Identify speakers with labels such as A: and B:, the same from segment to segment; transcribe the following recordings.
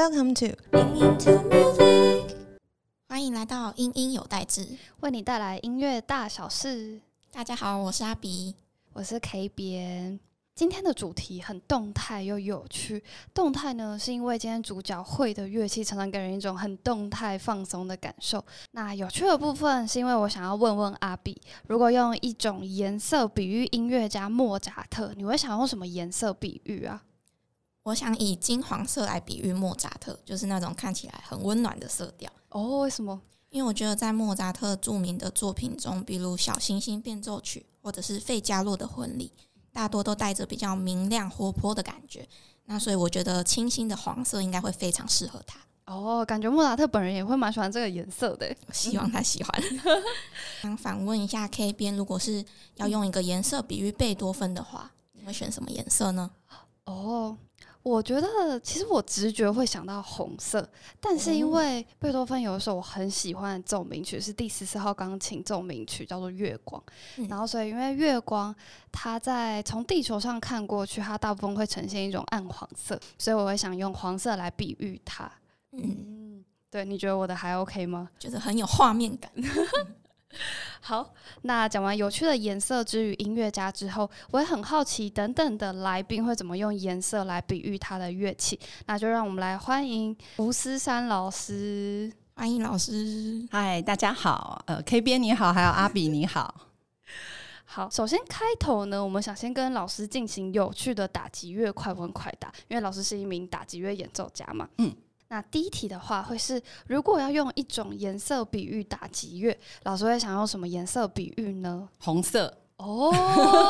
A: Welcome to
B: 欢迎来到音音有代志，
C: 为你带来音乐大小事。
B: 大家好，我是阿比，
C: 我是 K 边。今天的主题很动态又有趣。动态呢，是因为今天主角会的乐器常常给人一种很动态放松的感受。那有趣的部分是因为我想要问问阿比，如果用一种颜色比喻音乐家莫扎特，你会想用什么颜色比喻啊？
B: 我想以金黄色来比喻莫扎特，就是那种看起来很温暖的色调。
C: 哦，为什么？
B: 因为我觉得在莫扎特著名的作品中，比如《小星星变奏曲》或者是《费加洛的婚礼》。大多都带着比较明亮活泼的感觉，那所以我觉得清新的黄色应该会非常适合他。
C: 哦，感觉莫扎特本人也会蛮喜欢这个颜色的，
B: 希望他喜欢。想反问一下 K 边，如果是要用一个颜色比喻贝多芬的话，你会选什么颜色呢？
C: 哦。我觉得其实我直觉会想到红色，但是因为贝多芬有一首我很喜欢的奏鸣曲是第十四号钢琴奏鸣曲，叫做《月光》，然后所以因为月光它在从地球上看过去，它大部分会呈现一种暗黄色，所以我会想用黄色来比喻它。嗯，对，你觉得我的还 OK 吗？
B: 觉得很有画面感。
C: 好，那讲完有趣的颜色之于音乐家之后，我也很好奇，等等的来宾会怎么用颜色来比喻他的乐器？那就让我们来欢迎吴思山老师，
B: 欢迎老师。
A: 嗨，大家好，呃，K 边你好，还有阿比你好。
C: 好，首先开头呢，我们想先跟老师进行有趣的打击乐快问快答，因为老师是一名打击乐演奏家嘛。嗯。那第一题的话，会是如果要用一种颜色比喻打击乐，老师会想用什么颜色比喻呢？
A: 红色哦，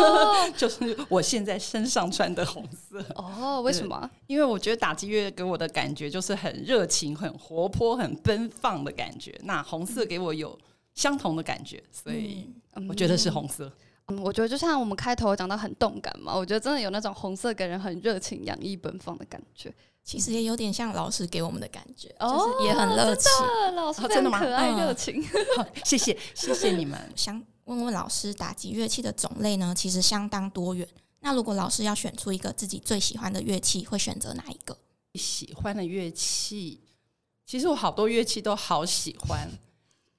A: 就是我现在身上穿的红色
C: 哦。为什么？
A: 因为我觉得打击乐给我的感觉就是很热情、很活泼、很奔放的感觉。那红色给我有相同的感觉，所以我觉得是红色。
C: 嗯，我觉得就像我们开头讲到很动感嘛，我觉得真的有那种红色给人很热情、洋溢、奔放的感觉。
B: 其实也有点像老师给我们的感觉，就是也很热情。
C: 老师真的可爱热情。
A: 谢谢谢谢你们。
B: 想问问老师，打击乐器的种类呢，其实相当多元。那如果老师要选出一个自己最喜欢的乐器，会选择哪一个？
A: 喜欢的乐器，其实我好多乐器都好喜欢。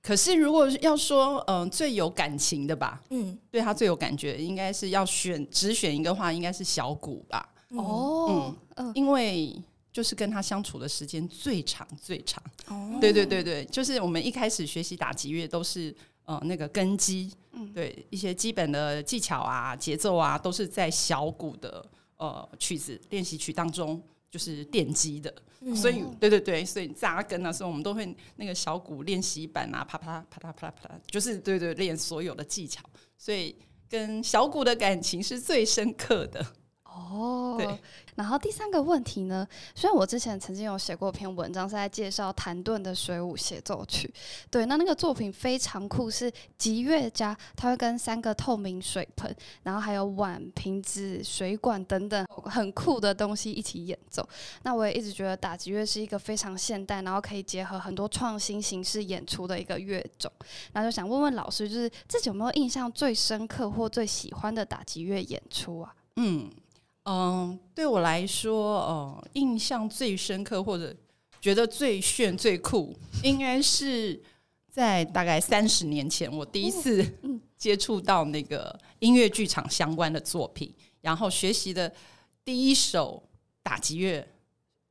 A: 可是如果要说，嗯，最有感情的吧，嗯，对他最有感觉，应该是要选只选一个话，应该是小鼓吧。哦，嗯，因为。就是跟他相处的时间最长最长，哦，对对对对，就是我们一开始学习打击乐都是呃那个根基，嗯，对一些基本的技巧啊、节奏啊，都是在小鼓的呃曲子练习曲当中就是奠基的，所以对对对，所以扎根啊，所以我们都会那个小鼓练习板啊，啪啪啪啪啪啪啪，就是对对练所有的技巧，所以跟小鼓的感情是最深刻的。
C: 哦，对。然后第三个问题呢，虽然我之前曾经有写过一篇文章，是在介绍谭盾的水舞协奏曲。对，那那个作品非常酷，是吉乐家他会跟三个透明水盆，然后还有碗、瓶子、水管等等很酷的东西一起演奏。那我也一直觉得打击乐是一个非常现代，然后可以结合很多创新形式演出的一个乐种。那就想问问老师，就是自己有没有印象最深刻或最喜欢的打击乐演出啊？嗯。
A: 嗯，对我来说，呃，印象最深刻或者觉得最炫最酷，应该是在大概三十年前，我第一次 接触到那个音乐剧场相关的作品，然后学习的第一首打击乐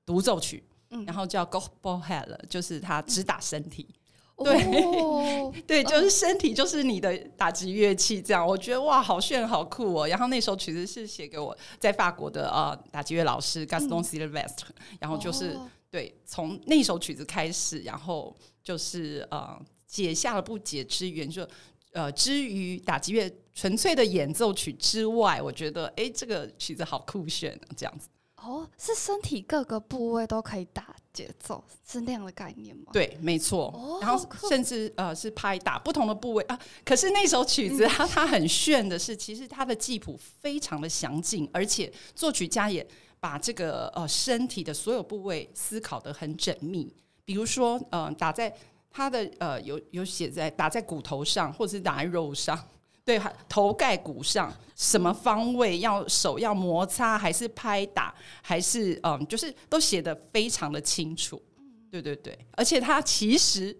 A: 独奏曲，然后叫《Go Ball Head》，就是他只打身体。对 对，就是身体就是你的打击乐器，这样我觉得哇，好炫好酷哦。然后那首曲子是写给我在法国的呃打击乐老师 Gaston Sylvestre，然后就是对从那首曲子开始，然后就是呃解下了不解之缘，就呃之于打击乐纯粹的演奏曲之外，我觉得哎这个曲子好酷炫啊，这样子。
C: 哦，是身体各个部位都可以打节奏，是那样的概念吗？
A: 对，没错。然后甚至呃是拍打不同的部位啊。可是那首曲子它它很炫的是，其实它的记谱非常的详尽，而且作曲家也把这个呃身体的所有部位思考的很缜密。比如说呃打在它的呃有有写在打在骨头上，或者是打在肉上。对，还头盖骨上什么方位要手要摩擦，还是拍打，还是嗯，就是都写的非常的清楚。对对对，而且他其实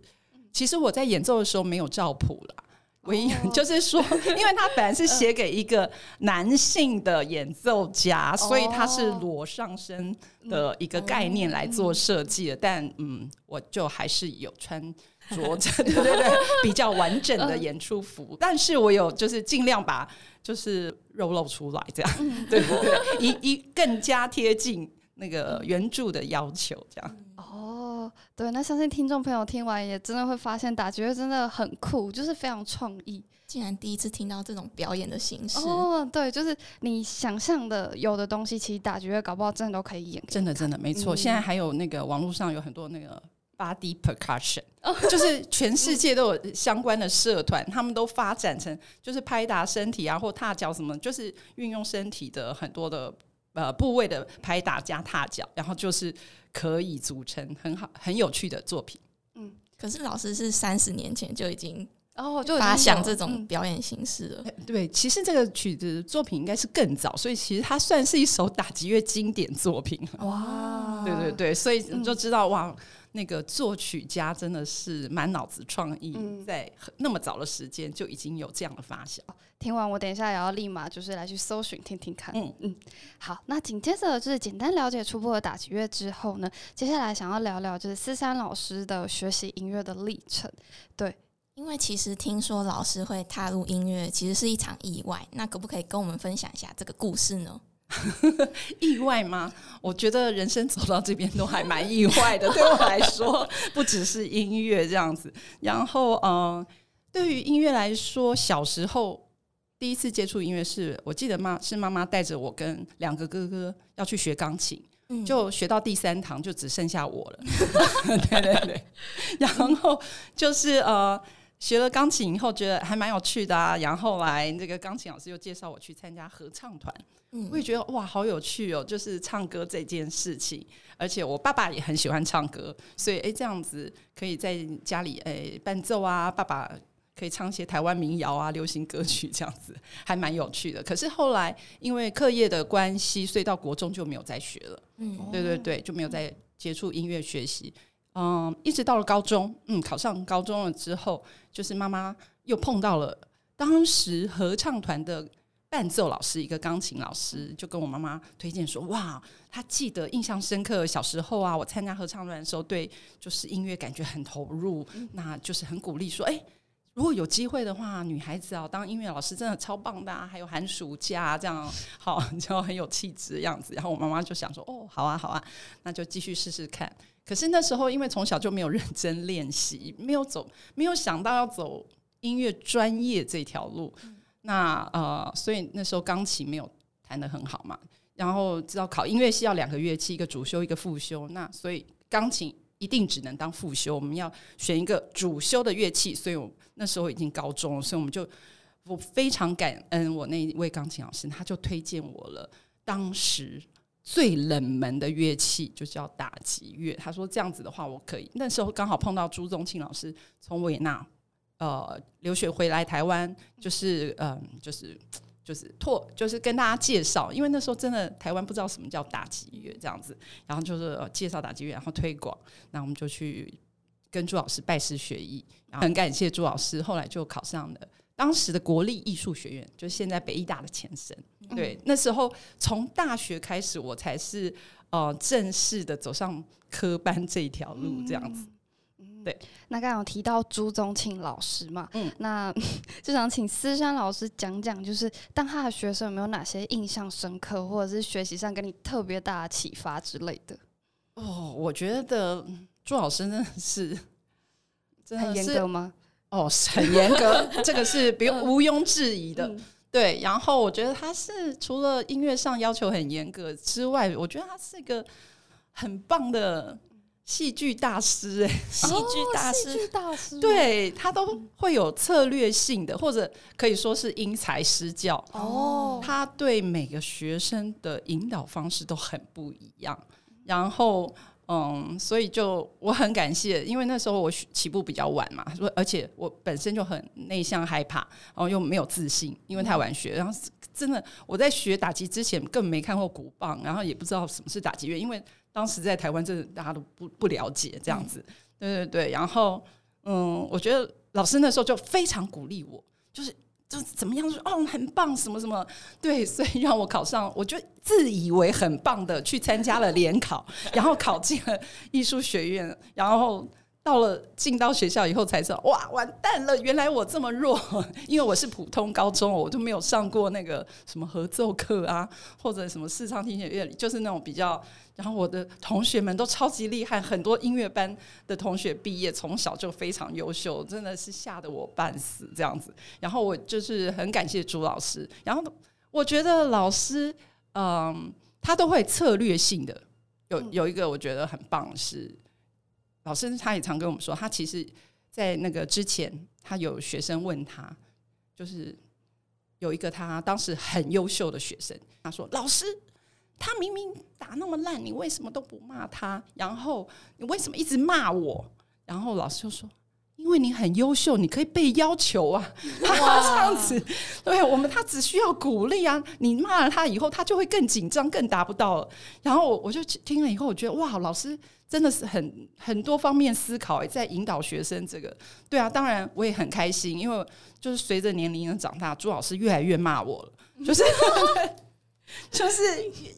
A: 其实我在演奏的时候没有照谱啦。唯一
C: 哦
A: 就是说，因为他本来是写给一个男性的演奏家，所以他是裸上身的一个概念来做设计的。但嗯，我就还是有穿 着着，对对对，比较完整的演出服。但是我有就是尽量把就是肉露出来，这样对对 对，一一更加贴近那个原著的要求，这样。
C: 哦，对，那相信听众朋友听完也真的会发现打击乐真的很酷，就是非常创意。
B: 竟然第一次听到这种表演的形式，
C: 哦，对，就是你想象的有的东西，其实打击乐搞不好真的都可以演。
A: 真的，真的没错。
C: 嗯
A: 现在还有那个网络上有很多那个 body percussion，、就是全世界都有相关的社团，他们都发展成就是拍打身体啊，或踏脚什么，就是运用身体的很多的呃部位的拍打加踏脚，然后就是可以组成很好很有趣的作品。
B: 嗯可是老师是三十年前就已经
C: 哦，就已经
B: 发想这种
C: 嗯
B: 表演形式了。
A: 对，其实这个曲子作品应该是更早，所以其实它算是一首打击乐经典作品。
C: 哇，
A: 对对对，所以你就知道、哇，那个作曲家真的是满脑子创意，
C: 嗯
A: 在那么早的时间就已经有这样的发想。
C: 听完我等一下也要立马就是来去搜寻听听看。
A: 嗯
C: 嗯，好，那紧接着就是简单了解初步的打击乐之后呢，接下来想要聊聊就是思山老师的学习音乐的历程。
B: 对因为其实听说老师会踏入音乐，其实是一场意外。那可不可以跟我们分享一下这个故事呢？
A: 意外吗？我觉得人生走到这边都还蛮意外的，对我来说，不只是音乐这样子。然后，嗯、对于音乐来说，小时候第一次接触音乐是，我记得妈是妈妈带着我跟两个哥哥要去学钢琴。
B: 嗯，
A: 就学到第三堂，就只剩下我了。对对对，然后就是呃，学了钢琴以后，觉得还蛮有趣的啊。然后后来这个钢琴老师又介绍我去参加合唱团，我也
B: 嗯
A: 觉得哇，好有趣哦！就是唱歌这件事情，而且我爸爸也很喜欢唱歌，所以诶，这样子可以在家里诶伴奏啊，爸爸。可以唱一些台湾民谣啊、流行歌曲这样子，还蛮有趣的。可是后来因为课业的关系，所以到国中就没有再学了。
B: 嗯
A: 对对对，就没有再接触音乐学习。嗯，一直到了高中，嗯，考上高中了之后，就是妈妈又碰到了当时合唱团的伴奏老师，一个钢琴老师，就跟我妈妈推荐说，哇，他记得印象深刻，小时候啊，我参加合唱团的时候，对就是音乐感觉很投入，那就是很鼓励说，哎、如果有机会的话，女孩子啊，当音乐老师真的超棒的、啊，还有寒暑假、啊、这样，好，你 就很有气质的样子。然后我妈妈就想说，哦，好啊，好啊，那就继续试试看。可是那时候因为从小就没有认真练习，没有走，没有想到要走音乐专业这条路。那呃，所以那时候钢琴没有弹得很好嘛。然后知道考音乐系要两个乐器，一个主修，一个副修。那所以钢琴一定只能当副修，我们要选一个主修的乐器。所以我那时候已经高中了，所以我们就我非常感恩我那一位钢琴老师，他就推荐我了当时最冷门的乐器，就叫打击乐。他说这样子的话，我可以。那时候刚好碰到朱宗庆老师从维也纳呃留学回来台湾，就是嗯，就是。就是拓，就是跟大家介绍，因为那时候真的台湾不知道什么叫打击乐这样子，然后就是、呃介绍打击乐，然后推广，那我们就去跟朱老师拜师学艺，然后很感谢朱老师，后来就考上了当时的国立艺术学院，就是现在北艺大的前身。对，那时候从大学开始，我才是呃正式的走上科班这一条路，这样子。对，
C: 那刚刚有提到朱宗庆老师嘛，
A: 嗯
C: 那就想请思山老师讲讲，就是当他的学生有没有哪些印象深刻，或者是学习上给你特别大的启发之类的？
A: 哦，我觉得嗯朱老师真的是真的
C: 很严格吗？
A: 哦，是很严格，这个是不用毋庸置疑的。
C: 嗯。
A: 对，然后我觉得他是除了音乐上要求很严格之外，我觉得他是一个很棒的戏剧大师、哎，
B: 戏剧大师。
C: 剧大师，，
A: 对他都会有策略性的，或者可以说是因材施教。
C: 哦，
A: 他对每个学生的引导方式都很不一样，然后嗯，所以就我很感谢，因为那时候我起步比较晚嘛，说而且我本身就很内向害怕，然后又没有自信，因为太晚学，然后真的我在学打击之前根本没看过鼓棒，然后也不知道什么是打击乐，因为当时在台湾真的大家都不不了解这样子，对对对，然后嗯，我觉得老师那时候就非常鼓励我，就是。就怎么样说哦，很棒，什么什么，对，所以让我考上，我就自以为很棒的去参加了联考，然后考进了艺术学院，然后。到了进到学校以后才知道，哇，完蛋了！原来我这么弱，因为我是普通高中，我就没有上过那个什么合奏课啊，或者什么视唱听写乐理，就是那种比较。然后我的同学们都超级厉害，很多音乐班的同学毕业从小就非常优秀，真的是吓得我半死这样子。然后我就是很感谢朱老师，然后我觉得老师，嗯，他都会策略性的有有一个我觉得很棒是。老师他也常跟我们说，他其实，在那个之前，他有学生问他，就是有一个他当时很优秀的学生，他说：“老师，他明明打那么烂，你为什么都不骂他？然后你为什么一直骂我？”然后老师就说。因为你很优秀，你可以被要求啊，他 这样子，对我们他只需要鼓励啊。你骂了他以后，他就会更紧张，更达不到了。然后我就听了以后，我觉得哇，老师真的是很很多方面思考，在引导学生这个。对啊，当然我也很开心，因为就是随着年龄的长大，朱老师越来越骂我了，就是。就是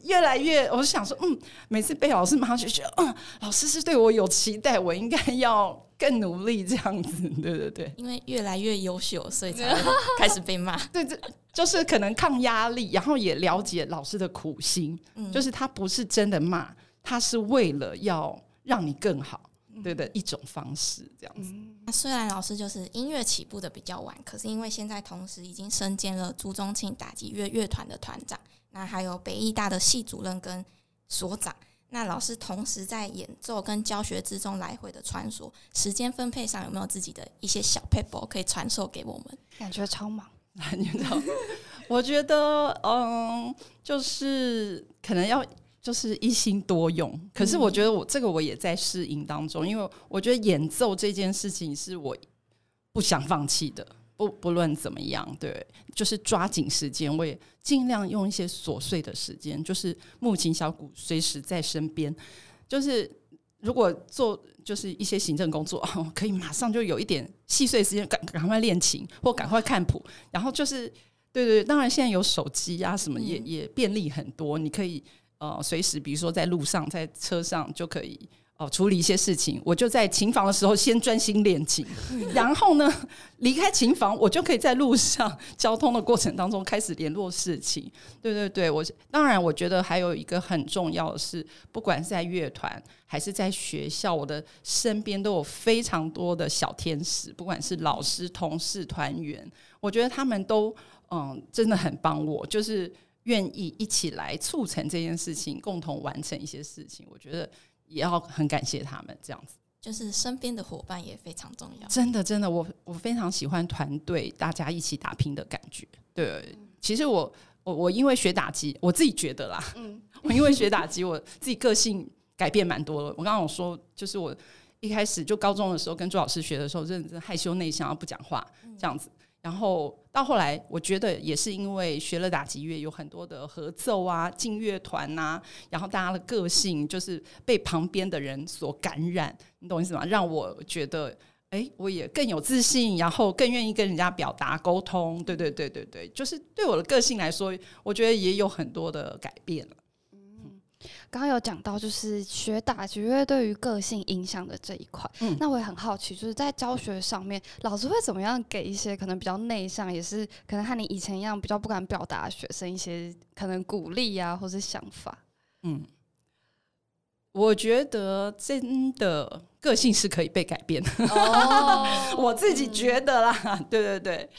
A: 越来越，我就想说，嗯，每次被老师骂，就觉得，嗯，老师是对我有期待，我应该要更努力，这样子，对对对。
B: 因为越来越优秀，所以才 开始被骂。
A: 对，这就是可能抗压力，然后也了解老师的苦心，就是他不是真的骂，他是为了要让你更好，对的一种方式，这样子。
B: 那虽然老师就是音乐起步的比较晚，可是因为现在同时已经身兼了朱宗庆打击乐乐团的团长。那还有北艺大的系主任跟所长，那老师同时在演奏跟教学之中来回的穿梭，时间分配上有没有自己的一些小 paper 可以传授给我们？
C: 感觉超忙，
A: 你知道？我觉得，嗯，就是可能要就是一心多用，可是我觉得我这个我也在适应当中，因为我觉得演奏这件事情是我不想放弃的。不不论怎么样，对，就是抓紧时间，我也尽量用一些琐碎的时间，就是木琴小鼓随时在身边。就是如果做就是一些行政工作，可以马上就有一点细碎时间，赶赶快练琴或赶快看谱。然后就是对对，当然现在有手机啊什么，也也便利很多，你可以呃随时，比如说在路上、在车上就可以。哦，处理一些事情，我就在琴房的时候先专心练琴，然后呢，离开琴房，我就可以在路上交通的过程当中开始联络事情。对对对，我当然我觉得还有一个很重要的是，不管是在乐团还是在学校，我的身边都有非常多的小天使，不管是老师、同事、团员，我觉得他们都嗯真的很帮我，就是愿意一起来促成这件事情，共同完成一些事情。我觉得。也要很感谢他们，这样子
B: 就是身边的伙伴也非常重要。
A: 真的，真的，我我非常喜欢团队大家一起打拼的感觉。对，其实我我我因为学打击，我自己觉得啦，嗯，我因为学打击，我自己个性改变蛮多了。我刚刚有说，就是我一开始就高中的时候跟朱老师学的时候，认真害羞内向，不讲话这样子。然后到后来，我觉得也是因为学了打击乐，有很多的合奏啊、进乐团呐，然后大家的个性就是被旁边的人所感染，你懂意思吗？让我觉得，哎，我也更有自信，然后更愿意跟人家表达沟通。对对对对对，就是对我的个性来说，我觉得也有很多的改变了。
C: 刚刚有讲到，就是学打击乐对于个性影响的这一块。嗯，那我也很好奇，就是在教学上面，老师会怎么样给一些可能比较内向，也是可能和你以前一样比较不敢表达学生一些可能鼓励啊，或是想法？嗯，
A: 我觉得真的个性是可以被改变的。哦，我自己觉得啦，对对对，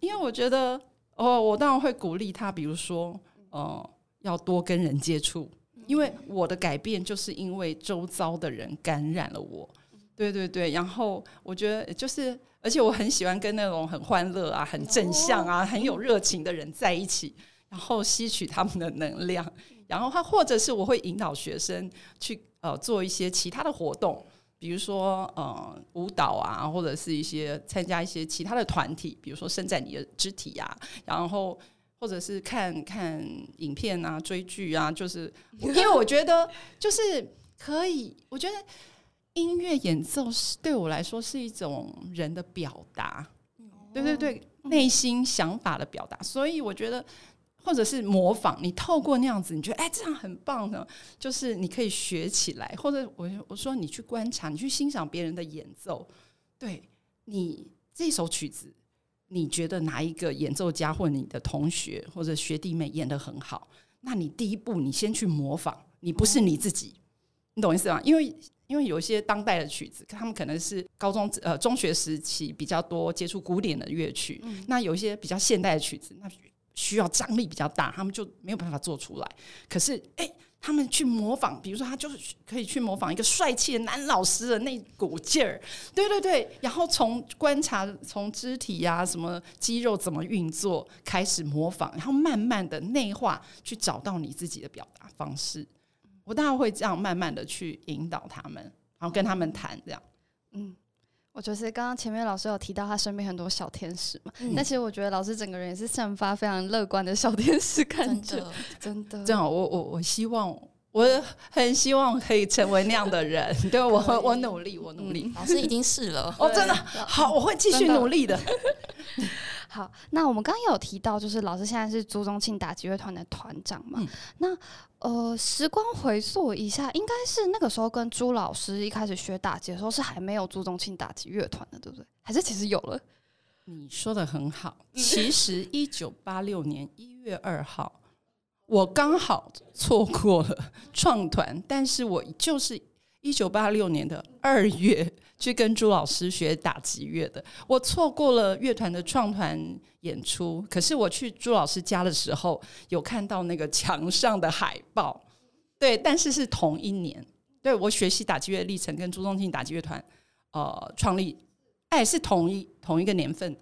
A: 因为我觉得，哦，我当然会鼓励他，比如说，哦，要多跟人接触。因为我的改变，就是因为周遭的人感染了我，对对对。然后我觉得，就是而且我很喜欢跟那种很欢乐啊、很正向啊、很有热情的人在一起，然后吸取他们的能量。然后他或者是我会引导学生去呃做一些其他的活动，比如说呃舞蹈啊，或者是一些参加一些其他的团体，比如说伸展你的肢体啊，然后或者是看看影片啊、追剧啊，就是因为我觉得就是可以，我觉得音乐演奏是对我来说是一种人的表达，对对对，内心想法的表达，所以我觉得。或者是模仿，你透过那样子，你觉得哎，这样很棒呢，就是你可以学起来。或者我我说你去观察，你去欣赏别人的演奏，对你这首曲子，你觉得哪一个演奏家或你的同学或者学弟妹演的很好？那你第一步，你先去模仿，你不是你自己，你懂意思吗？因为因为有一些当代的曲子，他们可能是高中呃中学时期比较多接触古典的乐曲，那有一些比较现代的曲子，那。需要张力比较大，他们就没有办法做出来。可是，哎，他们去模仿，比如说，他就是可以去模仿一个帅气的男老师的那股劲儿，对对对。然后从观察，从肢体呀、什么肌肉怎么运作开始模仿，然后慢慢的内化，去找到你自己的表达方式。我当然会这样慢慢的去引导他们，然后跟他们谈这样，嗯。
C: 我就是刚刚前面老师有提到他身边很多小天使嘛，但其实我觉得老师整个人也是散发非常乐观的小天使感觉，真的。
A: 这样，我我我希望，我很希望可以成为那样的人。对我，我努力，我努力。
B: 老师已经是了，
A: 哦，真的好，我会继续努力的。
C: 好，那我们刚刚有提到，就是老师现在是朱宗庆打击乐团的团长嘛？那呃，时光回溯一下，应该是那个时候跟朱老师一开始学打击的时候，是还没有朱宗庆打击乐团的，对不对？还是其实有了？
A: 你说的很好，其实一九八六年一月二号，我刚好错过了创团，但是我就是一九八六年的二月。去跟朱老师学打击乐的，我错过了乐团的创团演出。可是我去朱老师家的时候，有看到那个墙上的海报。对，但是是同一年，对我学习打击乐历程跟朱宗庆打击乐团呃创立，哎，是同一同一个年份的。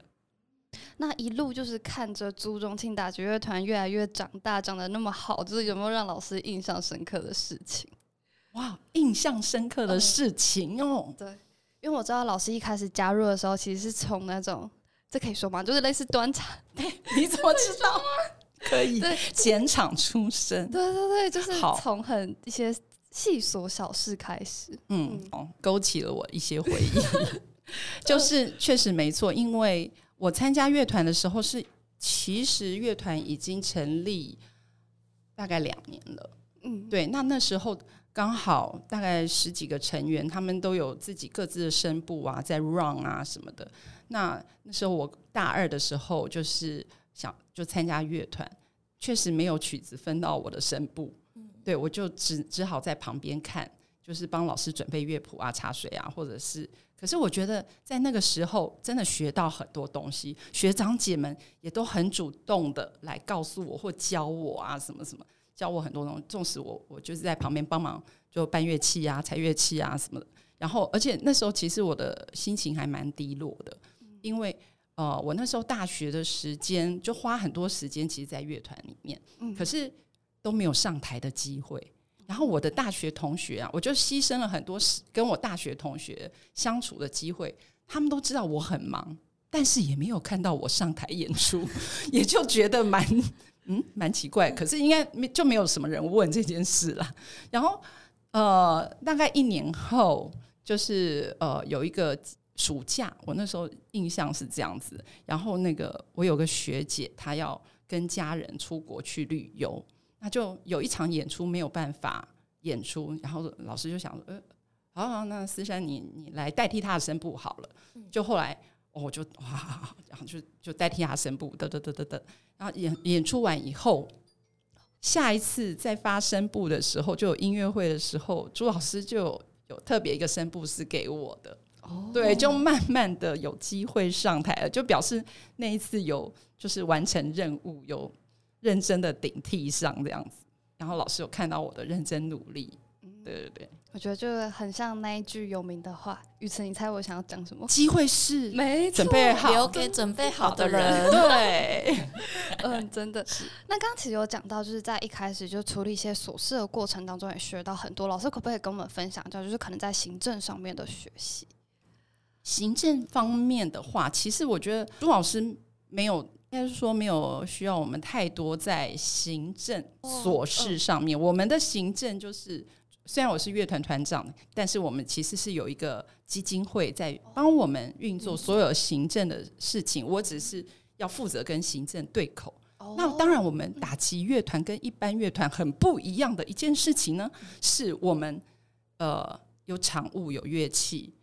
C: 那一路就是看着朱宗庆打击乐团越来越长大，长得那么好，就是有没有让老师印象深刻的事情？
A: 哇，印象深刻的事情哦，
C: 对。因为我知道老师一开始加入的时候，其实是从那种这可以说吗？就是类似端茶，
A: 你怎么知道吗？可以，对，剪场出身，
C: 对对对，就是从很一些细琐小事开始，
A: 嗯，哦勾起了我一些回忆。就是确实没错，因为我参加乐团的时候是，其实乐团已经成立大概两年了，嗯，对，那那时候。刚好大概十几个成员，他们都有自己各自的声部啊，在 run 啊什么的。那那时候我大二的时候，就是想就参加乐团，确实没有曲子分到我的声部，对我就只只好在旁边看，就是帮老师准备乐谱啊、茶水啊，或者是。可是我觉得在那个时候真的学到很多东西，学长姐们也都很主动的来告诉我或教我啊，什么什么。教我很多东西，纵使我我就是在旁边帮忙，就搬乐器啊、踩乐器啊什么的。然后，而且那时候其实我的心情还蛮低落的，因为呃，我那时候大学的时间就花很多时间，其实，在乐团里面，可是都没有上台的机会。然后我的大学同学啊，我就牺牲了很多时跟我大学同学相处的机会。他们都知道我很忙，但是也没有看到我上台演出，也就觉得蛮。嗯，蛮奇怪，可是应该没就没有什么人问这件事了。然后，呃，大概一年后，就是呃，有一个暑假，我那时候印象是这样子。然后，那个我有个学姐，她要跟家人出国去旅游，那就有一场演出没有办法演出。然后老师就想说，呃，好好，那思珊你你来代替她的声部好了。就后来。我就哇，然后就就代替他声部，得得得得得，然后演演出完以后，下一次再发声部的时候，就有音乐会的时候，朱老师就有特别一个声部是给我的，哦，对，就慢慢的有机会上台了，就表示那一次有就是完成任务，有认真的顶替上这样子，然后老师有看到我的认真努力。对对对，
C: 我觉得就很像那一句有名的话。雨辰，你猜我想要讲什么？
A: 机会是
C: 没
A: 准备好
B: 留给准备好的人。
A: 对，
C: 嗯，真的。那刚刚其实有讲到，就是在一开始就处理一些琐事的过程当中，也学到很多。老师可不可以跟我们分享一下，就是可能在行政上面的学习？
A: 行政方面的话，其实我觉得朱老师没有，应该是说没有需要我们太多在行政琐事上面。我们的行政就是，虽然我是乐团团长，但是我们其实是有一个基金会在帮我们运作所有行政的事情。我只是要负责跟行政对口。那当然，我们打击乐团跟一般乐团很不一样的一件事情呢，是我们呃有场务有乐器。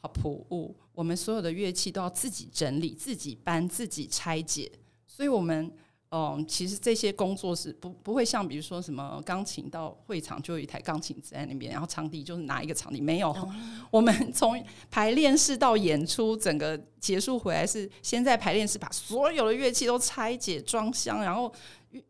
A: 好谱物，我们所有的乐器都要自己整理、自己搬、自己拆解，所以，我们嗯，其实这些工作是不不会像比如说什么钢琴到会场就有一台钢琴在那边，然后场地就是拿一个场地，没有，我们从排练室到演出，整个结束回来是先在排练室把所有的乐器都拆解装箱，然后。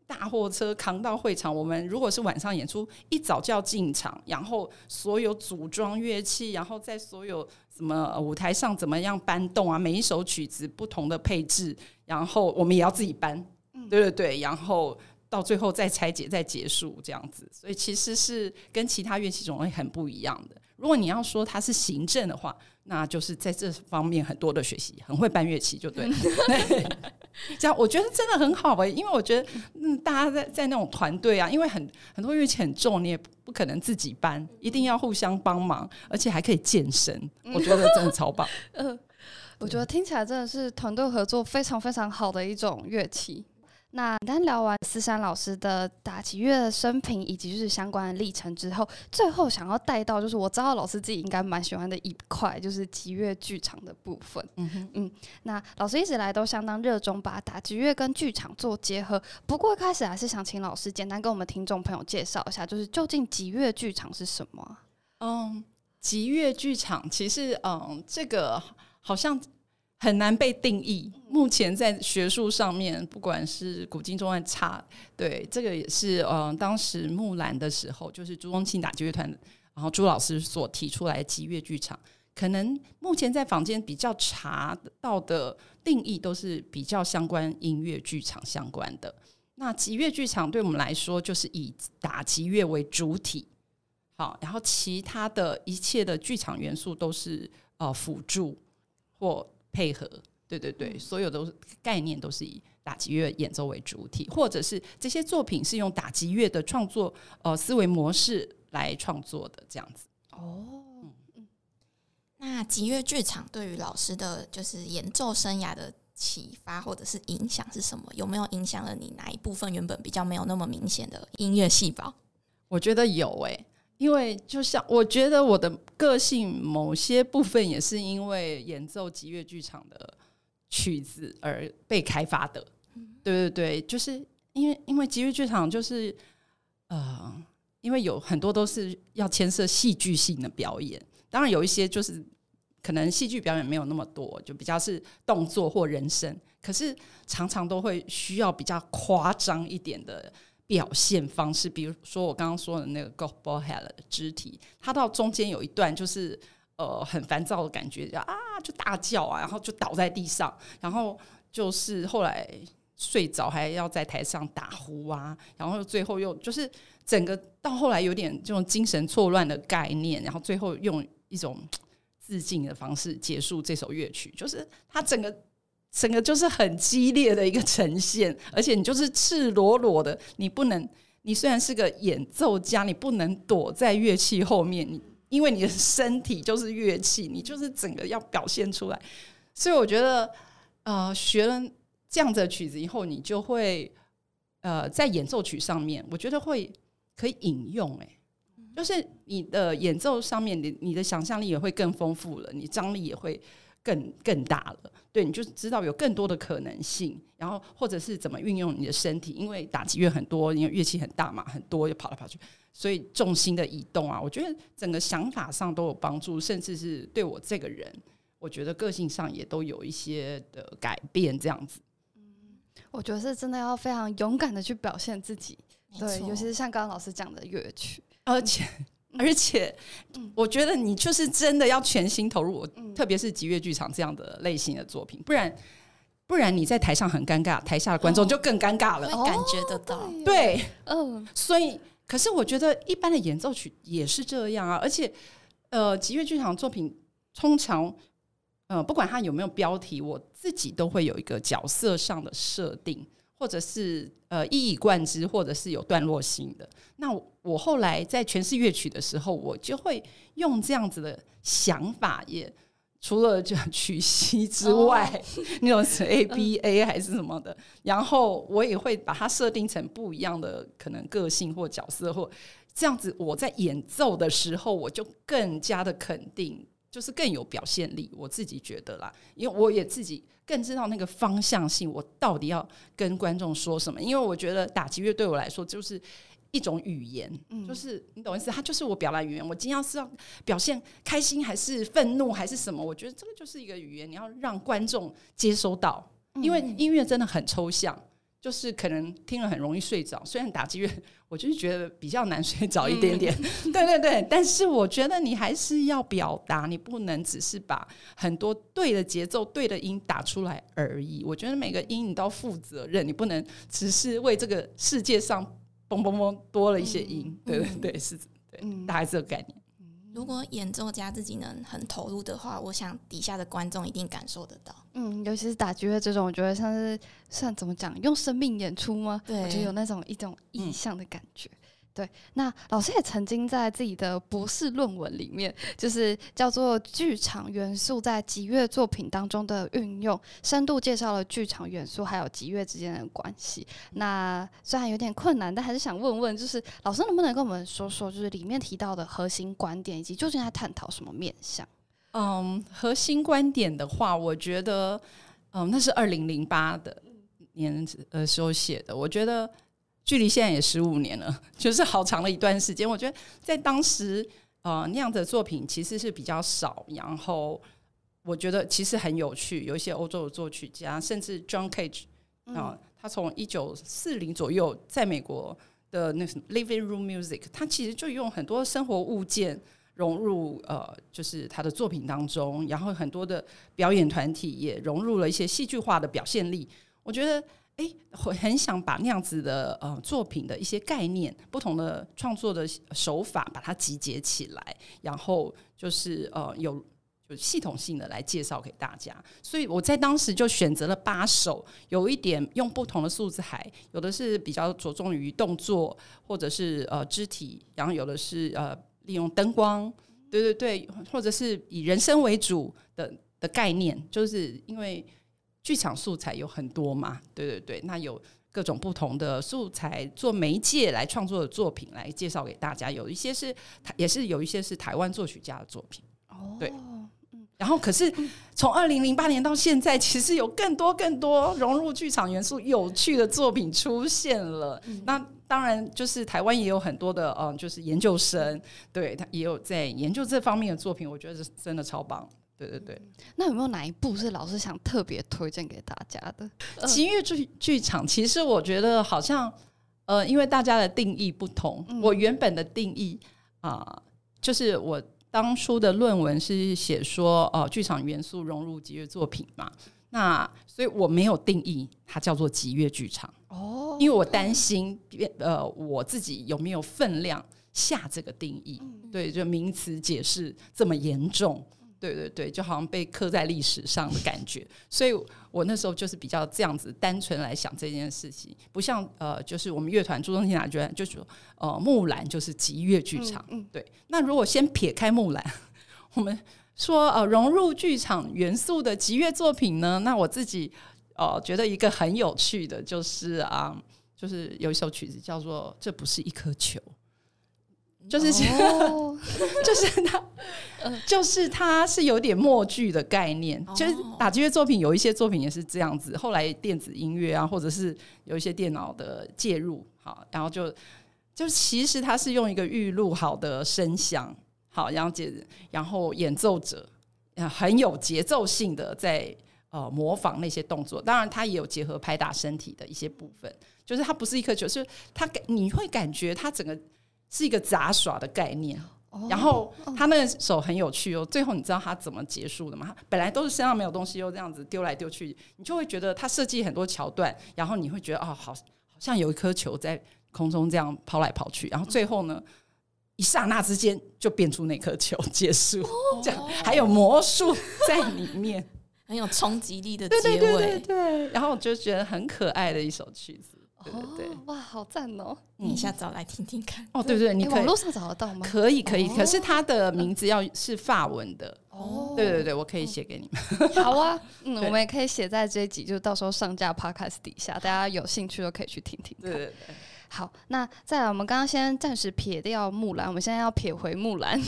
A: 大货车扛到会场，我们如果是晚上演出，一早就要进场，然后所有组装乐器，然后在所有什么舞台上怎么样搬动啊？每一首曲子不同的配置，然后我们也要自己搬，对对对，然后到最后再拆解再结束这样子，所以其实是跟其他乐器种类很不一样的。如果你要说它是行政的话，那就是在这方面很多的学习，很会搬乐器就对。这样我觉得真的很好哎，因为我觉得嗯，大家在在那种团队啊，因为很很多乐器很重，你也不可能自己搬，一定要互相帮忙，而且还可以健身，我觉得真的超棒。
C: 嗯，我觉得听起来真的是团队合作非常非常好的一种乐器。那单聊完思山老师的打击乐的生平以及就是相关的历程之后，最后想要带到就是我知道老师自己应该蛮喜欢的一块，就是吉乐剧场的部分。嗯哼嗯，那老师一直来都相当热衷把打击乐跟剧场做结合。不过一开始还是想请老师简单跟我们听众朋友介绍一下，就是究竟吉乐剧场是什么？
A: 嗯，吉乐剧场其实嗯，这个好像。很难被定义。目前在学术上面，不管是古今中外，差对这个也是呃，当时木兰的时候，就是朱宗庆打击乐团，然后朱老师所提出来的吉乐剧场，可能目前在坊间比较查到的定义都是比较相关音乐剧场相关的。那集乐剧场对我们来说，就是以打击乐为主体，好，然后其他的一切的剧场元素都是呃辅助或。配合，对对对，所有都概念都是以打击乐演奏为主体，或者是这些作品是用打击乐的创作呃思维模式来创作的这样子。哦，嗯
B: 那吉乐剧场对于老师的就是演奏生涯的启发或者是影响是什么？有没有影响了你哪一部分原本比较没有那么明显的音乐细胞？
A: 我觉得有诶。因为就像我觉得我的个性某些部分也是因为演奏吉乐剧场的曲子而被开发的，对对对，就是因为因为吉乐剧场就是呃，因为有很多都是要牵涉戏剧性的表演，当然有一些就是可能戏剧表演没有那么多，就比较是动作或人声，可是常常都会需要比较夸张一点的。表现方式，比如说我刚刚说的那个 g o b a l Head 的肢体，它到中间有一段就是呃很烦躁的感觉，就啊就大叫啊，然后就倒在地上，然后就是后来睡着还要在台上打呼啊，然后最后又就是整个到后来有点这种精神错乱的概念，然后最后用一种自尽的方式结束这首乐曲，就是它整个。整个就是很激烈的一个呈现，而且你就是赤裸裸的，你不能，你虽然是个演奏家，你不能躲在乐器后面，你因为你的身体就是乐器，你就是整个要表现出来。所以我觉得，呃，学了这样子的曲子以后，你就会，呃，在演奏曲上面，我觉得会可以引用，哎，就是你的演奏上面，你你的想象力也会更丰富了，你张力也会。更更大了，对，你就知道有更多的可能性，然后或者是怎么运用你的身体，因为打击乐很多，因为乐器很大嘛，很多就跑来跑去，所以重心的移动啊，我觉得整个想法上都有帮助，甚至是对我这个人，我觉得个性上也都有一些的改变，这样子。
C: 嗯，我觉得是真的要非常勇敢的去表现自己，对，尤其是像刚刚老师讲的乐曲，
A: 而且。而且我觉得你就是真的要全心投入，
C: 嗯
A: 特别是极乐剧场这样的类型的作品，不然不然你在台上很尴尬，台下的观众就更尴尬了。
B: 会感觉得到。
A: 对，
C: 嗯
A: 所以可是我觉得一般的演奏曲也是这样啊，而且呃，极乐剧场作品通常。呃，不管它有没有标题，我自己都会有一个角色上的设定，或者是呃一以贯之，或者是有段落性的。那我后来在诠释乐曲的时候，我就会用这样子的想法，也除了就曲析之外，那种是 A B A 还是什么的，然后我也会把它设定成不一样的可能个性或角色，或这样子我在演奏的时候，我就更加的肯定。就是更有表现力，我自己觉得啦，因为我也自己更知道那个方向性，我到底要跟观众说什么。因为我觉得打击乐对我来说就是一种语言，就是你懂意思，它就是我表达语言。我今天要是要表现开心还是愤怒还是什么，我觉得这个就是一个语言，你要让观众接收到。因为音乐真的很抽象，就是可能听了很容易睡着。虽然打击乐。我就是觉得比较难睡着一点点，对对对，但是我觉得你还是要表达，你不能只是把很多对的节奏、对的音打出来而已。我觉得每个音你都要负责任，你不能只是为这个世界上嘣嘣嘣多了一些音，对对对，是，对，大概这个概念。
B: 如果演奏家自己能很投入的话，我想底下的观众一定感受得到。
C: 嗯，尤其是打击乐这种，我觉得像是算怎么讲，用生命演出吗？
B: 对，
C: 我觉得有那种一种意象的感觉。对，那老师也曾经在自己的博士论文里面，就是叫做剧场元素在极乐作品当中的运用，深度介绍了剧场元素还有极乐之间的关系。那虽然有点困难，但还是想问问，就是老师能不能跟我们说说，就是里面提到的核心观点，以及究竟在探讨什么面向？
A: 嗯，核心观点的话，我觉得，嗯，那是二零零八的年呃时候写的，我觉得。距离现在也十五年了，就是好长的一段时间。我觉得在当时，呃，那样的作品其实是比较少。然后我觉得其实很有趣，有一些欧洲的作曲家，甚至 John Cage 啊，他从一九四零左右在美国的那什么 Living Room Music，他其实就用很多生活物件融入呃，就是他的作品当中。然后很多的表演团体也融入了一些戏剧化的表现力。我觉得。哎，会很想把那样子的呃作品的一些概念、不同的创作的手法，把它集结起来，然后就是呃有就系统性的来介绍给大家。所以我在当时就选择了八首，有一点用不同的素材，有的是比较着重于动作或者是呃肢体，然后有的是呃利用灯光，对对对，或者是以人声为主的的概念，就是因为。剧场素材有很多嘛，对对对，那有各种不同的素材做媒介来创作的作品来介绍给大家，有一些是台，也是有一些是台湾作曲家的作品，哦，对，然后可是从二零零八年到现在，其实有更多更多融入剧场元素有趣的作品出现了。那当然就是台湾也有很多的，嗯，就是研究生，对他也有在研究这方面的作品，我觉得是真的超棒。对对对，
C: 那有没有哪一部是老师想特别推荐给大家的？
A: 极乐剧剧场，其实我觉得好像，呃，因为大家的定义不同，我原本的定义啊，就是我当初的论文是写说，呃，剧场元素融入极乐作品嘛，那所以我没有定义它叫做极乐剧场哦，因为我担心，呃，我自己有没有分量下这个定义，对，就名词解释这么严重。对对对，就好像被刻在历史上的感觉，所以我那时候就是比较这样子单纯来想这件事情，不像呃，就是我们乐团朱宗庆哪觉得就说呃木兰就是极乐剧场，嗯对。那如果先撇开木兰，我们说呃融入剧场元素的极乐作品呢，那我自己呃觉得一个很有趣的就是啊，就是有一首曲子叫做《这不是一颗球》。就是，就是他，就是他是有点默剧的概念，就是打击乐作品有一些作品也是这样子。后来电子音乐啊，或者是有一些电脑的介入，好，然后就就其实他是用一个预录好的声响，好，然后接然后演奏者很有节奏性的在呃模仿那些动作，当然他也有结合拍打身体的一些部分，就是他不是一颗球，是他感你会感觉他整个。是一个杂耍的概念，然后他那首很有趣哦，最后你知道他怎么结束的吗？他本来都是身上没有东西，又这样子丢来丢去，你就会觉得他设计很多桥段，然后你会觉得哦，好，好像有一颗球在空中这样抛来抛去，然后最后呢，一刹那之间就变出那颗球结束，这样还有魔术在里面，
B: 很有冲击力的
A: 对
B: 结
A: 对对对
B: 尾。
A: 对，然后我就觉得很可爱的一首曲子，对对对
C: 哦，哇，好赞哦！
B: 你一下找来听听看。
A: 哦，对对，你可以
C: 诶网络上找得到吗？
A: 可以可以，
C: 哦
A: 可是它的名字要是法文的，
C: 哦
A: 对对对，我可以写给你们。
C: 好啊，嗯，我们也可以写在这一集，就到时候上架 podcast 底下，大家有兴趣都可以去听听看。
A: 对对对，
C: 好，那再来，我们刚刚先暂时撇掉木兰，我们现在要撇回木兰。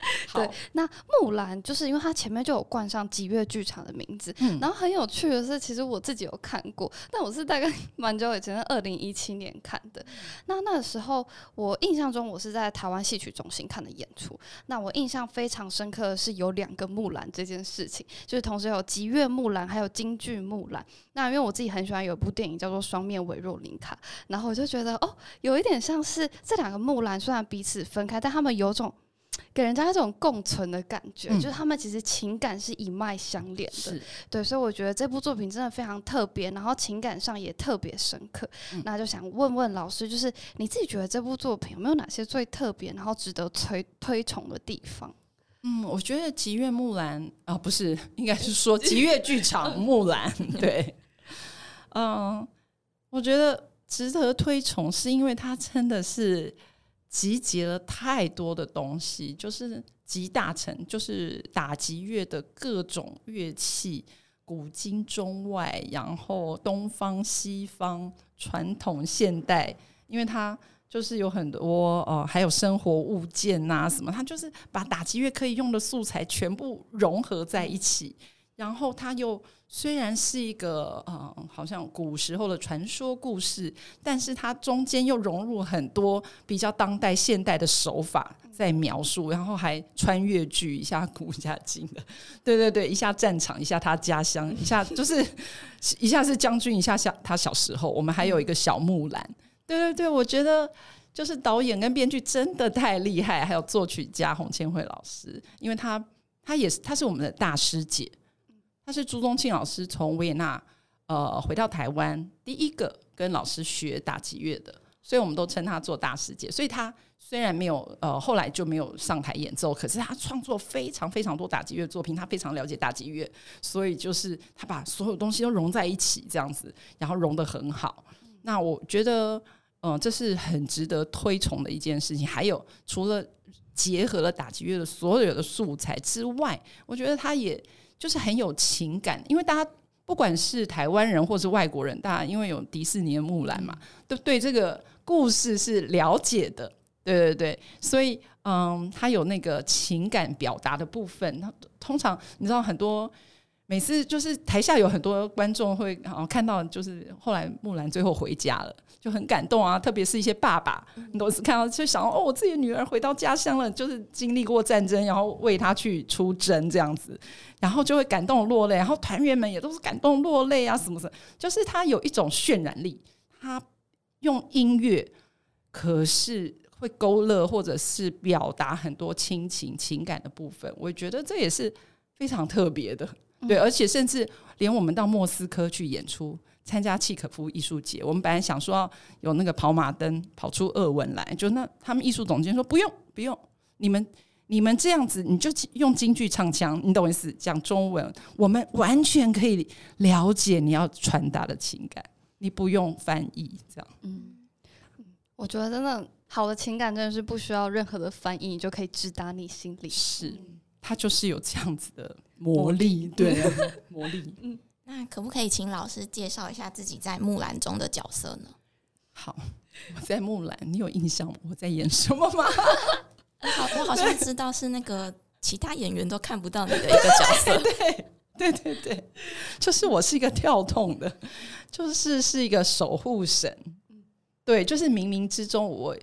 A: 好
C: 对，那木兰就是因为它前面就有冠上吉月剧场的名字，
A: 嗯
C: 然后很有趣的是，其实我自己有看过，但我是大概 蛮久以前，是二零一七年看的。那那个时候，我印象中我是在台湾戏曲中心看的演出。那我印象非常深刻的是有两个木兰这件事情，就是同时有吉乐木兰，还有京剧木兰。那因为我自己很喜欢有一部电影叫做《双面维若琳卡》，然后我就觉得哦，有一点像是这两个木兰虽然彼此分开，但他们有种。给人家一种共存的感觉，
A: 嗯
C: 就是他们其实情感是一脉相连的，对，所以我觉得这部作品真的非常特别，然后情感上也特别深刻。
A: 嗯
C: 那就想问问老师，就是你自己觉得这部作品有没有哪些最特别，然后值得推推崇的地方？
A: 嗯，我觉得吉月木兰啊，不是，应该是说吉月剧场 木兰，对，嗯，我觉得值得推崇，是因为它真的是集结了太多的东西，就是集大成，就是打击乐的各种乐器，古今中外，然后东方西方，传统现代，因为它。就是有很多呃，还有生活物件呐、什么，它就是把打击乐可以用的素材全部融合在一起，然后它又虽然是一个呃，好像古时候的传说故事，但是它中间又融入很多比较当代现代的手法在描述，然后还穿越剧，一下古一下今的，对对对，一下战场，一下他家乡，一下就是一下是将军，一下小他小时候，我们还有一个小木兰。对对对，我觉得就是导演跟编剧真的太厉害，还有作曲家洪千惠老师，因为他他也是他是我们的大师姐，他是朱宗庆老师从维也纳呃回到台湾第一个跟老师学打击乐的，所以我们都称他做大师姐。所以他虽然没有呃后来就没有上台演奏，可是他创作非常非常多打击乐作品，他非常了解打击乐，所以就是他把所有东西都融在一起这样子，然后融得很好。那我觉得。嗯，这是很值得推崇的一件事情。还有，除了结合了打击乐的所有的素材之外，我觉得他也就是很有情感。因为大家不管是台湾人或是外国人，大家因为有迪士尼的木兰嘛，都对这个故事是了解的。对对对，所以嗯，他有那个情感表达的部分。他通常你知道很多。每次就是台下有很多观众会啊看到，就是后来木兰最后回家了，就很感动啊。特别是一些爸爸，你都是看到就想哦，我自己的女儿回到家乡了，就是经历过战争，然后为她去出征这样子，然后就会感动落泪。然后团员们也都是感动落泪啊，什么什么，就是他有一种渲染力，他用音乐，可是会勾勒或者是表达很多亲情情感的部分。我觉得这也是非常特别的。对，而且甚至连我们到莫斯科去演出，参加契可夫艺术节，我们本来想说要有那个跑马灯跑出俄文来，就那他们艺术总监说不用不用，你们你们这样子你就用京剧唱腔，你懂我意思？讲中文，我们完全可以了解你要传达的情感，你不用翻译这样。
C: 嗯，我觉得真的好的情感真的是不需要任何的翻译，你就可以直达你心里。
A: 是，它就是有这样子的魔力，对，魔力。
B: 嗯那可不可以请老师介绍一下自己在木兰中的角色呢？
A: 好，我在木兰，你有印象我在演什么吗？
B: 好，我好像知道是那个其他演员都看不到你的一个角色。
A: 对对对对，就是我是一个跳动的，就是是一个守护神。对，就是冥冥之中我。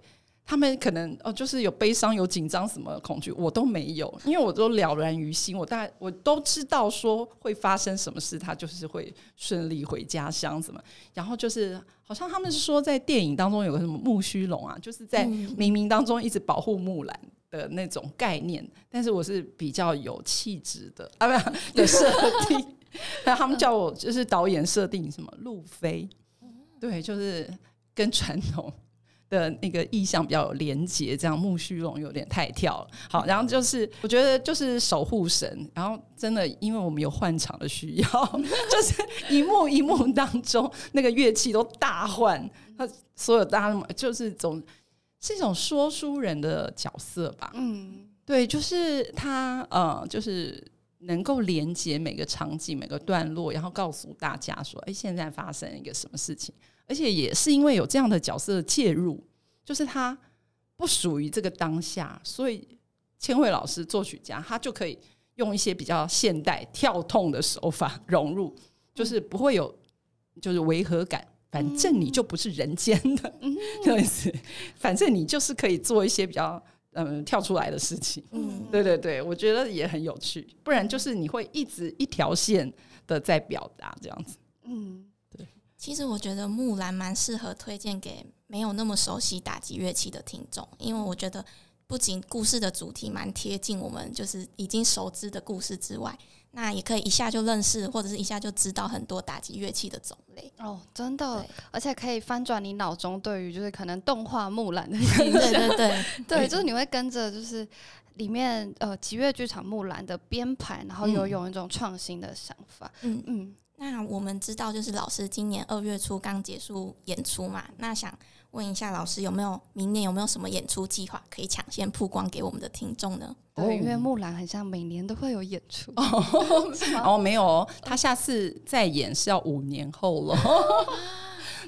A: 他们可能哦，就是有悲伤、有紧张、什么恐惧，我都没有，因为我都了然于心。我大概我都知道说会发生什么事，他就是会顺利回家乡什么。然后就是好像他们是说在电影当中有个什么木须龙啊，就是在冥冥当中一直保护木兰的那种概念，但是我是比较有气质的 啊，不有设定。那 他们叫我就是导演设定什么路飞，对，就是跟传统。的那个意象比较有连结，这样木须龙有点太跳了。好，然后就是我觉得就是守护神，然后真的因为我们有换场的需要，就是一幕一幕当中那个乐器都大换，他所有大家就是总是一种说书人的角色吧。嗯，对，就是他呃，就是能够连接每个场景、每个段落，然后告诉大家说，哎，现在发生一个什么事情。而且也是因为有这样的角色介入，就是他不属于这个当下，所以千惠老师作曲家他就可以用一些比较现代跳痛的手法融入，就是不会有就是违和感。反正你就不是人间的，意思。反正你就是可以做一些比较嗯跳出来的事情。嗯，对对对，我觉得也很有趣。不然就是你会一直一条线的在表达这样子。嗯。
B: 对其实我觉得木兰蛮适合推荐给没有那么熟悉打击乐器的听众，因为我觉得不仅故事的主题蛮贴近我们就是已经熟知的故事之外，那也可以一下就认识或者是一下就知道很多打击乐器的种类。
C: 哦，真的，而且可以翻转你脑中对于就是可能动画木兰的印象，
B: 对对对。
C: 对，就是你会跟着就是里面呃吉乐剧场木兰的编排，然后有有一种创新的想法，嗯。嗯。
B: 那我们知道，就是老师今年二月初刚结束演出嘛。那想问一下老师，有没有明年有没有什么演出计划可以抢先曝光给我们的听众呢？
C: 对，因为木兰很像每年都会有演出哦，
A: 哦，没有哦，他下次再演是要五年后了。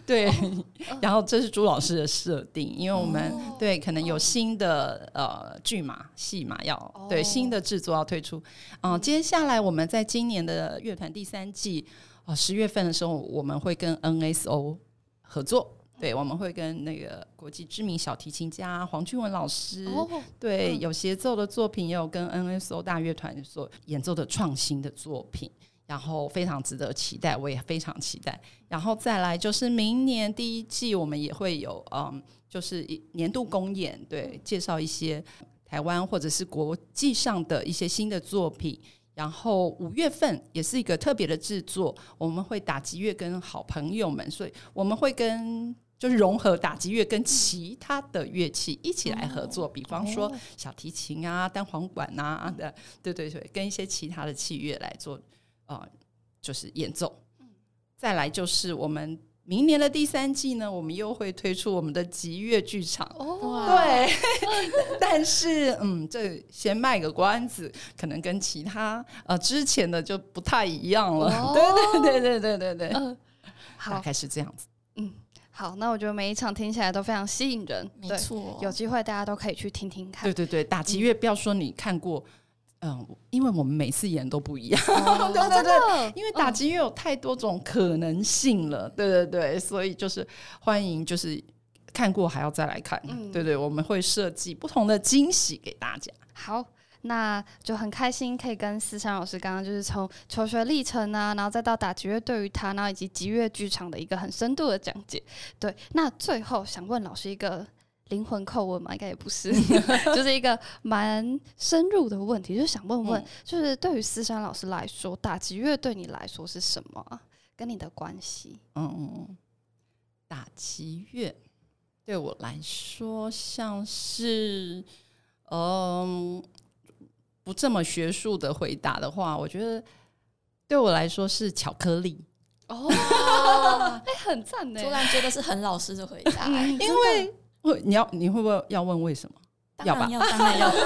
A: 对，然后这是朱老师的设定，因为我们对可能有新的呃剧码戏码要对新的制作要推出，嗯，接下来我们在今年的乐团第三季啊十月份的时候，我们会跟 NSO 合作，对，我们会跟那个国际知名小提琴家黄俊文老师，对，有协奏的作品，也有跟 NSO 大乐团所演奏的创新的作品。然后非常值得期待，我也非常期待。然后再来就是明年第一季，我们也会有嗯，就是年度公演，对，介绍一些台湾或者是国际上的一些新的作品。然后五月份也是一个特别的制作，我们会打击乐跟好朋友们，所以我们会跟就是融合打击乐跟其他的乐器一起来合作，比方说小提琴啊、单簧管啊的，对对对，跟一些其他的器乐来做。呃，就是演奏。再来就是我们明年的第三季呢，我们又会推出我们的吉乐剧场。哦，对，但是嗯，这先卖个关子，可能跟其他呃之前的就不太一样了。对对对对对对对，嗯，大概是这样子。
C: 嗯，好，那我觉得每一场听起来都非常吸引人。
B: 没错，
C: 有机会大家都可以去听听看。
A: 对对对，打击乐，不要说你看过。嗯，因为我们每次演都不一样，对对对，因为打击乐有太多种可能性了，对对对，所以就是欢迎，就是看过还要再来看，对对，我们会设计不同的惊喜给大家。
C: 好，那就很开心可以跟思山老师刚刚就是从求学历程啊，然后再到打击乐对于他，然后以及吉乐剧场的一个很深度的讲解。对，那最后想问老师一个。灵魂叩问嘛，应该也不是，就是一个蛮深入的问题，就是想问问，就是对于思山老师来说，打击乐对你来说是什么？跟你的关系？嗯，
A: 打击乐对我来说像是，嗯，不这么学术的回答的话，我觉得对我来说是巧克力。哦，
C: 哎，很赞呢，
B: 突然觉得是很老师的回答，
A: 因为。会，你要你会不会要问为什么？
B: 要吧，当然要。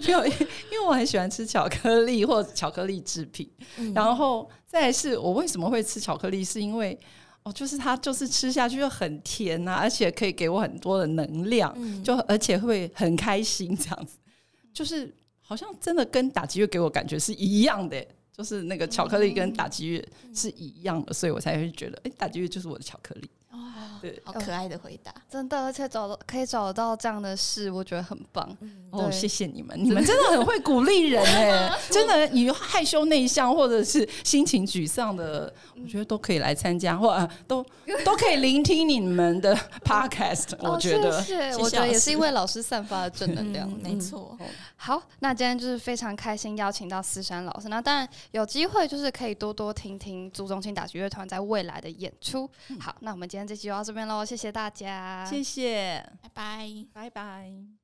A: 因为因为我很喜欢吃巧克力或巧克力制品，然后再是我为什么会吃巧克力？是因为哦，就是它就是吃下去就很甜呐，而且可以给我很多的能量，就而且会很开心这样子。就是好像真的跟打击乐给我感觉是一样的，就是那个巧克力跟打击乐是一样的，所以我才会觉得，哎，打击乐就是我的巧克力。
B: 哇，
A: 对，
B: 好可爱的回答。
C: 真的，而且找到可以找到这样的事，我觉得很棒。
A: 哦，谢谢你们，你们真的很会鼓励人哎，真的，你害羞内向或者是心情沮丧的，我觉得都可以来参加，或、呃、都 都可以聆听你们的 podcast。我
C: 哦
A: 觉得，
C: 谢谢，我觉得也是因为老师散发的正能量。
B: 嗯没错。
C: 好，那今天就是非常开心邀请到思珊老师。那当然有机会就是可以多多听听朱中青打击乐团在未来的演出。好，那我们今天这集就到这边喽，谢谢大家，
A: 谢谢，
B: 拜拜。
A: 拜拜。